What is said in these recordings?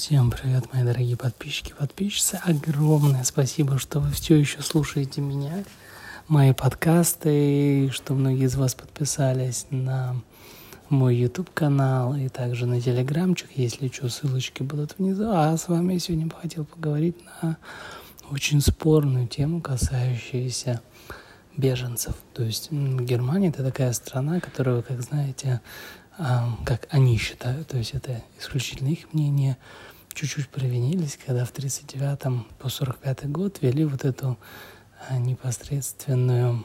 Всем привет, мои дорогие подписчики, подписчицы. Огромное спасибо, что вы все еще слушаете меня, мои подкасты, что многие из вас подписались на мой YouTube канал и также на телеграмчик, если что, ссылочки будут внизу. А с вами я сегодня хотел поговорить на очень спорную тему, касающуюся беженцев. То есть Германия это такая страна, которая, как знаете, как они считают, то есть это исключительно их мнение, чуть-чуть провинились, когда в 1939 по 45 год вели вот эту а, непосредственную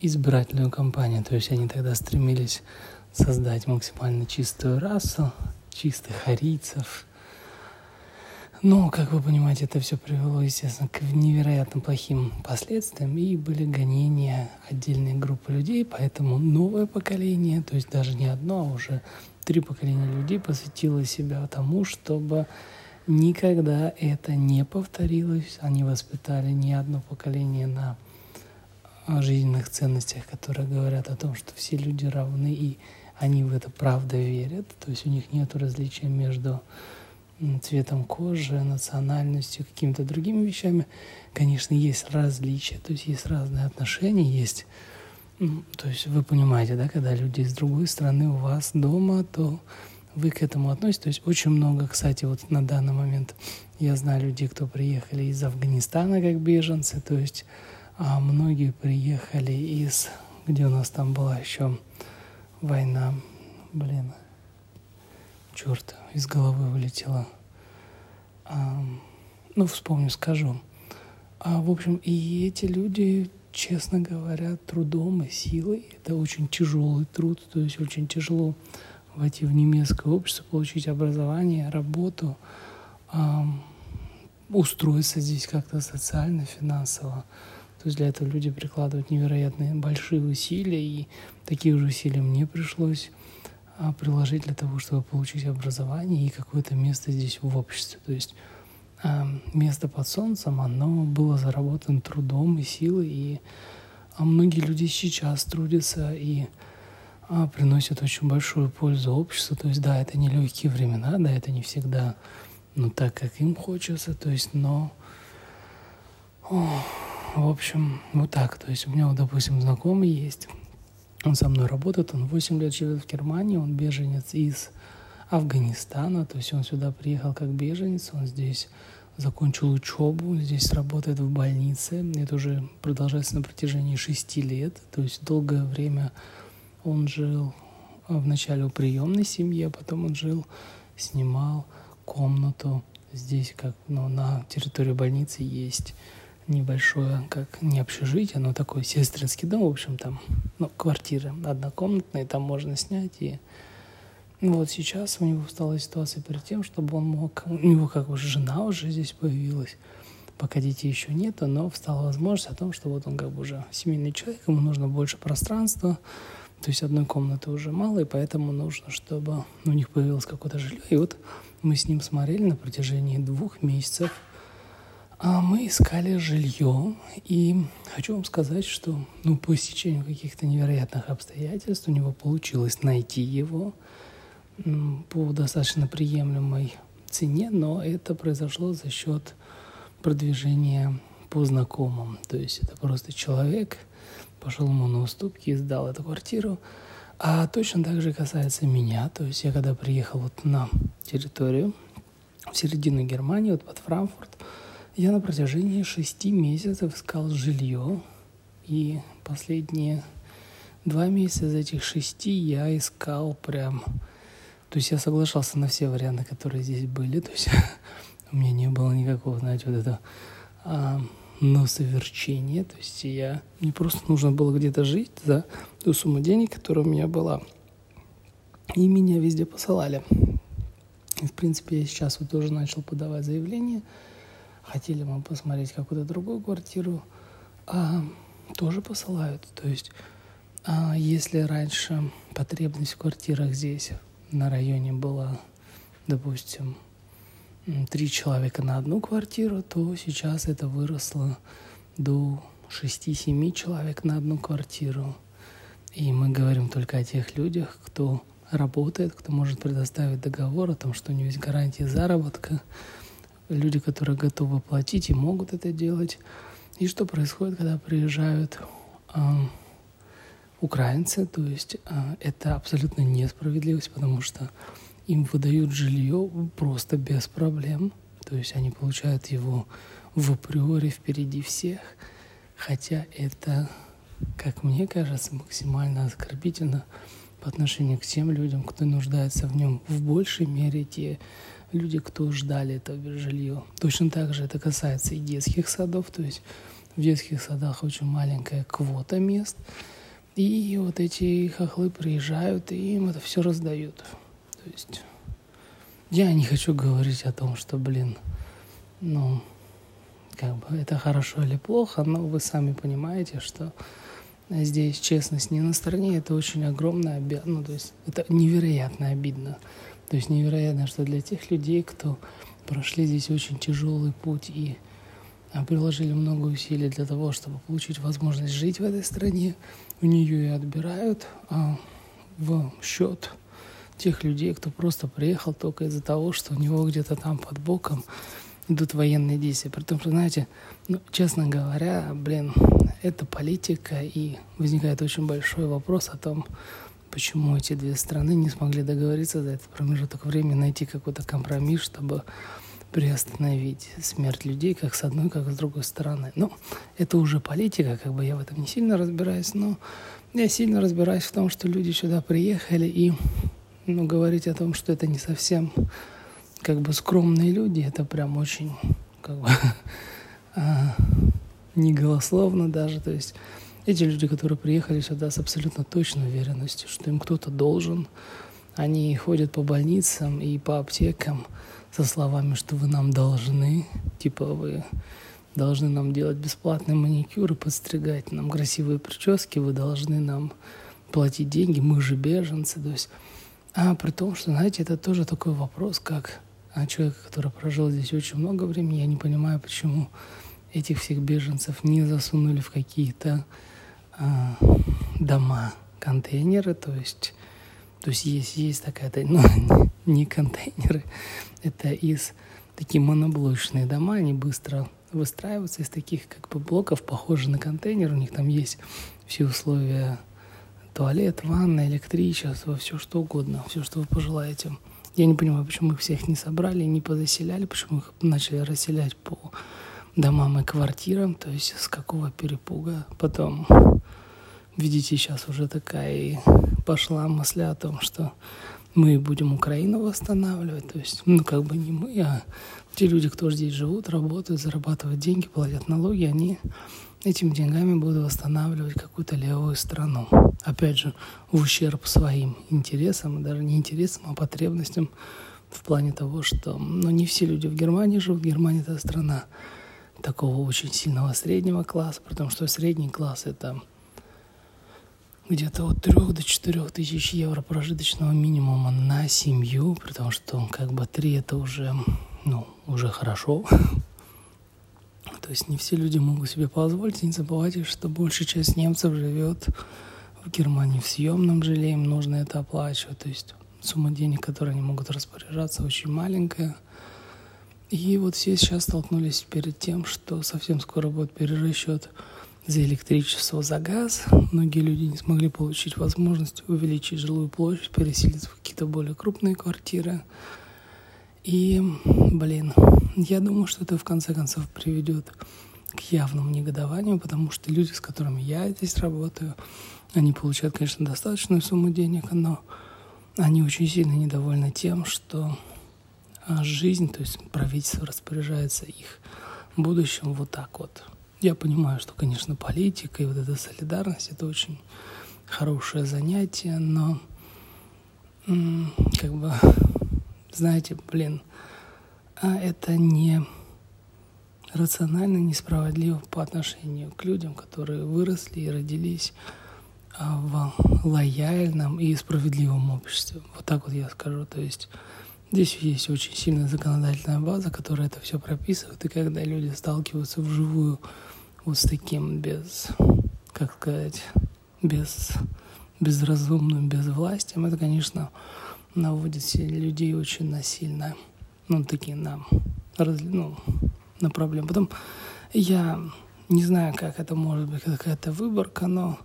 избирательную кампанию. То есть они тогда стремились создать максимально чистую расу, чистых арийцев, но, как вы понимаете, это все привело, естественно, к невероятно плохим последствиям, и были гонения отдельной группы людей, поэтому новое поколение, то есть даже не одно, а уже три поколения людей посвятило себя тому, чтобы никогда это не повторилось. Они воспитали не одно поколение на жизненных ценностях, которые говорят о том, что все люди равны, и они в это правда верят. То есть у них нет различия между цветом кожи, национальностью, какими-то другими вещами, конечно, есть различия, то есть есть разные отношения, есть, то есть вы понимаете, да, когда люди из другой страны у вас дома, то вы к этому относитесь. То есть очень много, кстати, вот на данный момент я знаю людей, кто приехали из Афганистана как беженцы, то есть а многие приехали из, где у нас там была еще война, блин, черт, из головы вылетело. А, ну, вспомню, скажу. А, в общем, и эти люди, честно говоря, трудом и силой, это очень тяжелый труд, то есть очень тяжело войти в немецкое общество, получить образование, работу, а, устроиться здесь как-то социально, финансово. То есть для этого люди прикладывают невероятные большие усилия, и такие же усилия мне пришлось приложить для того, чтобы получить образование и какое-то место здесь в обществе. То есть а, место под солнцем, оно было заработано трудом и силой, и а многие люди сейчас трудятся и а, приносят очень большую пользу обществу. То есть, да, это не легкие времена, да, это не всегда ну, так, как им хочется, то есть, но, о, в общем, вот так. То есть у меня, вот, допустим, знакомый есть, он со мной работает, он 8 лет живет в Германии, он беженец из Афганистана, то есть он сюда приехал как беженец, он здесь закончил учебу, здесь работает в больнице. Это уже продолжается на протяжении шести лет, то есть долгое время он жил вначале у приемной семьи, а потом он жил, снимал комнату здесь, как ну, на территории больницы есть небольшое, как не общежитие, но такой сестринский дом, в общем, там, ну, квартира однокомнатная, там можно снять. И вот сейчас у него стала ситуация перед тем, чтобы он мог, у него как бы жена уже здесь появилась, пока детей еще нету, но встала возможность о том, что вот он как бы уже семейный человек, ему нужно больше пространства, то есть одной комнаты уже мало, и поэтому нужно, чтобы у них появилось какое-то жилье. И вот мы с ним смотрели на протяжении двух месяцев – мы искали жилье, и хочу вам сказать, что ну, по стечению каких-то невероятных обстоятельств у него получилось найти его по достаточно приемлемой цене, но это произошло за счет продвижения по знакомым. То есть это просто человек пошел ему на уступки и сдал эту квартиру. А точно так же касается меня. То есть я когда приехал вот на территорию, в середину Германии, вот под Франкфурт, я на протяжении шести месяцев искал жилье, и последние два месяца из этих шести я искал прям... То есть я соглашался на все варианты, которые здесь были. То есть у меня не было никакого, знаете, вот этого а, носоверчения. То есть я... Мне просто нужно было где-то жить за ту сумму денег, которая у меня была. И меня везде посылали. И, в принципе, я сейчас вот тоже начал подавать заявление – хотели мы посмотреть какую-то другую квартиру, а, тоже посылают. То есть, а, если раньше потребность в квартирах здесь, на районе была, допустим, три человека на одну квартиру, то сейчас это выросло до 6-7 человек на одну квартиру. И мы говорим только о тех людях, кто работает, кто может предоставить договор о том, что у него есть гарантия заработка, люди, которые готовы платить и могут это делать. И что происходит, когда приезжают э, украинцы, то есть э, это абсолютно несправедливость, потому что им выдают жилье просто без проблем, то есть они получают его в априори впереди всех, хотя это, как мне кажется, максимально оскорбительно по отношению к тем людям, кто нуждается в нем в большей мере, те люди, кто ждали это жилье. Точно так же это касается и детских садов, то есть в детских садах очень маленькая квота мест, и вот эти хохлы приезжают и им это все раздают. То есть я не хочу говорить о том, что, блин, ну, как бы это хорошо или плохо, но вы сами понимаете, что здесь честность не на стороне, это очень огромная обида, ну, то есть это невероятно обидно. То есть невероятно, что для тех людей, кто прошли здесь очень тяжелый путь и а, приложили много усилий для того, чтобы получить возможность жить в этой стране, у нее и отбирают а, в счет тех людей, кто просто приехал только из-за того, что у него где-то там под боком идут военные действия. При том, что, знаете, ну, честно говоря, блин, это политика, и возникает очень большой вопрос о том, почему эти две страны не смогли договориться за этот промежуток времени, найти какой-то компромисс, чтобы приостановить смерть людей как с одной, как с другой стороны. Ну, это уже политика, как бы я в этом не сильно разбираюсь, но я сильно разбираюсь в том, что люди сюда приехали и ну, говорить о том, что это не совсем как бы скромные люди, это прям очень как бы а, не голословно даже. То есть эти люди, которые приехали сюда с абсолютно точной уверенностью, что им кто-то должен, они ходят по больницам и по аптекам со словами, что вы нам должны, типа вы должны нам делать бесплатные маникюры, подстригать нам красивые прически, вы должны нам платить деньги, мы же беженцы. То есть а при том, что, знаете, это тоже такой вопрос, как а, человек, который прожил здесь очень много времени, я не понимаю, почему этих всех беженцев не засунули в какие-то дома, контейнеры, то есть, то есть есть, есть такая, ну, не контейнеры, это из такие моноблочные дома, они быстро выстраиваются из таких как бы блоков, похожи на контейнер, у них там есть все условия туалет, ванна, электричество, все что угодно, все, что вы пожелаете. Я не понимаю, почему их всех не собрали, не позаселяли, почему их начали расселять по домам и квартирам, то есть с какого перепуга. Потом, видите, сейчас уже такая и пошла мысль о том, что мы будем Украину восстанавливать, то есть, ну, как бы не мы, а те люди, кто здесь живут, работают, зарабатывают деньги, платят налоги, они этими деньгами будут восстанавливать какую-то левую страну. Опять же, в ущерб своим интересам, даже не интересам, а потребностям в плане того, что ну, не все люди в Германии живут. Германия – это страна такого очень сильного среднего класса, потому что средний класс – это где-то от 3 до 4 тысяч евро прожиточного минимума на семью, потому что как бы 3 – это уже, ну, уже хорошо, то есть не все люди могут себе позволить. Не забывайте, что большая часть немцев живет в Германии в съемном жилье, им нужно это оплачивать. То есть сумма денег, которой они могут распоряжаться, очень маленькая. И вот все сейчас столкнулись перед тем, что совсем скоро будет перерасчет за электричество, за газ. Многие люди не смогли получить возможность увеличить жилую площадь, переселиться в какие-то более крупные квартиры. И, блин, я думаю, что это в конце концов приведет к явному негодованию, потому что люди, с которыми я здесь работаю, они получают, конечно, достаточную сумму денег, но они очень сильно недовольны тем, что жизнь, то есть правительство распоряжается их будущим вот так вот. Я понимаю, что, конечно, политика и вот эта солидарность – это очень хорошее занятие, но как бы знаете, блин, а это не рационально, несправедливо по отношению к людям, которые выросли и родились а, в лояльном и справедливом обществе. Вот так вот я скажу. То есть здесь есть очень сильная законодательная база, которая это все прописывает. И когда люди сталкиваются вживую вот с таким без, как сказать, без безразумным безвластием, это, конечно, наводит людей очень насильно, ну, такие на, ну, на проблему. Потом я не знаю, как это может быть, какая-то выборка, но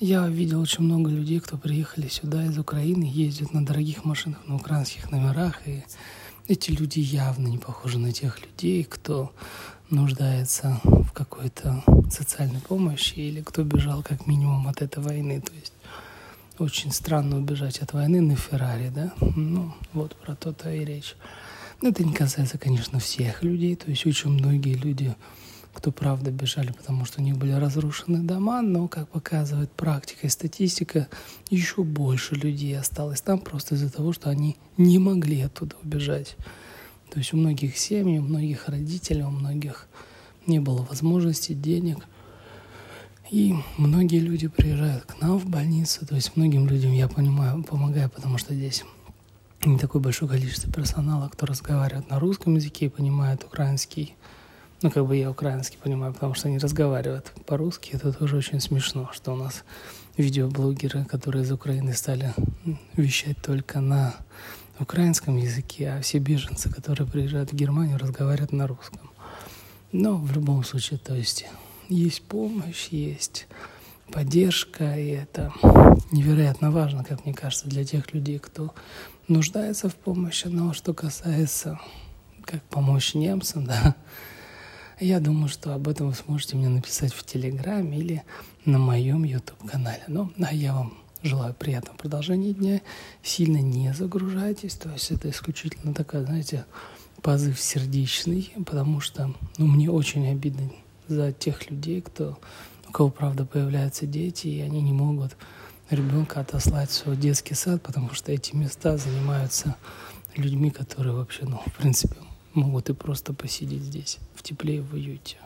я видел очень много людей, кто приехали сюда из Украины, ездят на дорогих машинах, на украинских номерах, и эти люди явно не похожи на тех людей, кто нуждается в какой-то социальной помощи или кто бежал как минимум от этой войны. То есть очень странно убежать от войны на Феррари, да? Ну, вот про то-то и речь. Это не касается, конечно, всех людей. То есть очень многие люди, кто правда бежали, потому что у них были разрушены дома, но, как показывает практика и статистика, еще больше людей осталось там просто из-за того, что они не могли оттуда убежать. То есть у многих семей, у многих родителей, у многих не было возможности, денег. И многие люди приезжают к нам в больницу. То есть многим людям я понимаю, помогаю, потому что здесь не такое большое количество персонала, кто разговаривает на русском языке и понимает украинский. Ну, как бы я украинский понимаю, потому что они разговаривают по-русски. Это тоже очень смешно, что у нас видеоблогеры, которые из Украины стали вещать только на украинском языке, а все беженцы, которые приезжают в Германию, разговаривают на русском. Но в любом случае, то есть есть помощь, есть поддержка, и это невероятно важно, как мне кажется, для тех людей, кто нуждается в помощи. Но что касается, как помочь немцам, да, я думаю, что об этом вы сможете мне написать в Телеграме или на моем YouTube-канале. Ну, а я вам желаю приятного продолжения дня. Сильно не загружайтесь. То есть это исключительно такая, знаете, позыв сердечный, потому что ну, мне очень обидно за тех людей, кто, у кого, правда, появляются дети, и они не могут ребенка отослать в свой детский сад, потому что эти места занимаются людьми, которые вообще, ну, в принципе, могут и просто посидеть здесь, в тепле и в уюте.